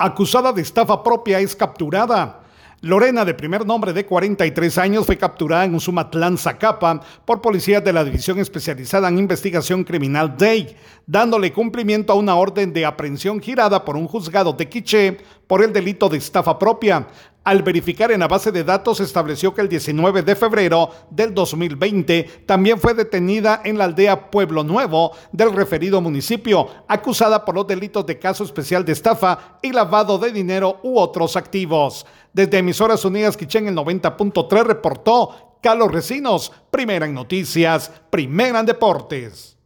acusada de estafa propia, es capturada. Lorena, de primer nombre de 43 años, fue capturada en Usumatlán, Zacapa, por policías de la División Especializada en Investigación Criminal DEI, dándole cumplimiento a una orden de aprehensión girada por un juzgado de Quiché por el delito de estafa propia. Al verificar en la base de datos estableció que el 19 de febrero del 2020 también fue detenida en la aldea Pueblo Nuevo del referido municipio, acusada por los delitos de caso especial de estafa y lavado de dinero u otros activos. Desde Emisoras Unidas Quichén el 90.3 reportó Carlos Recinos, primera en noticias, primera en deportes.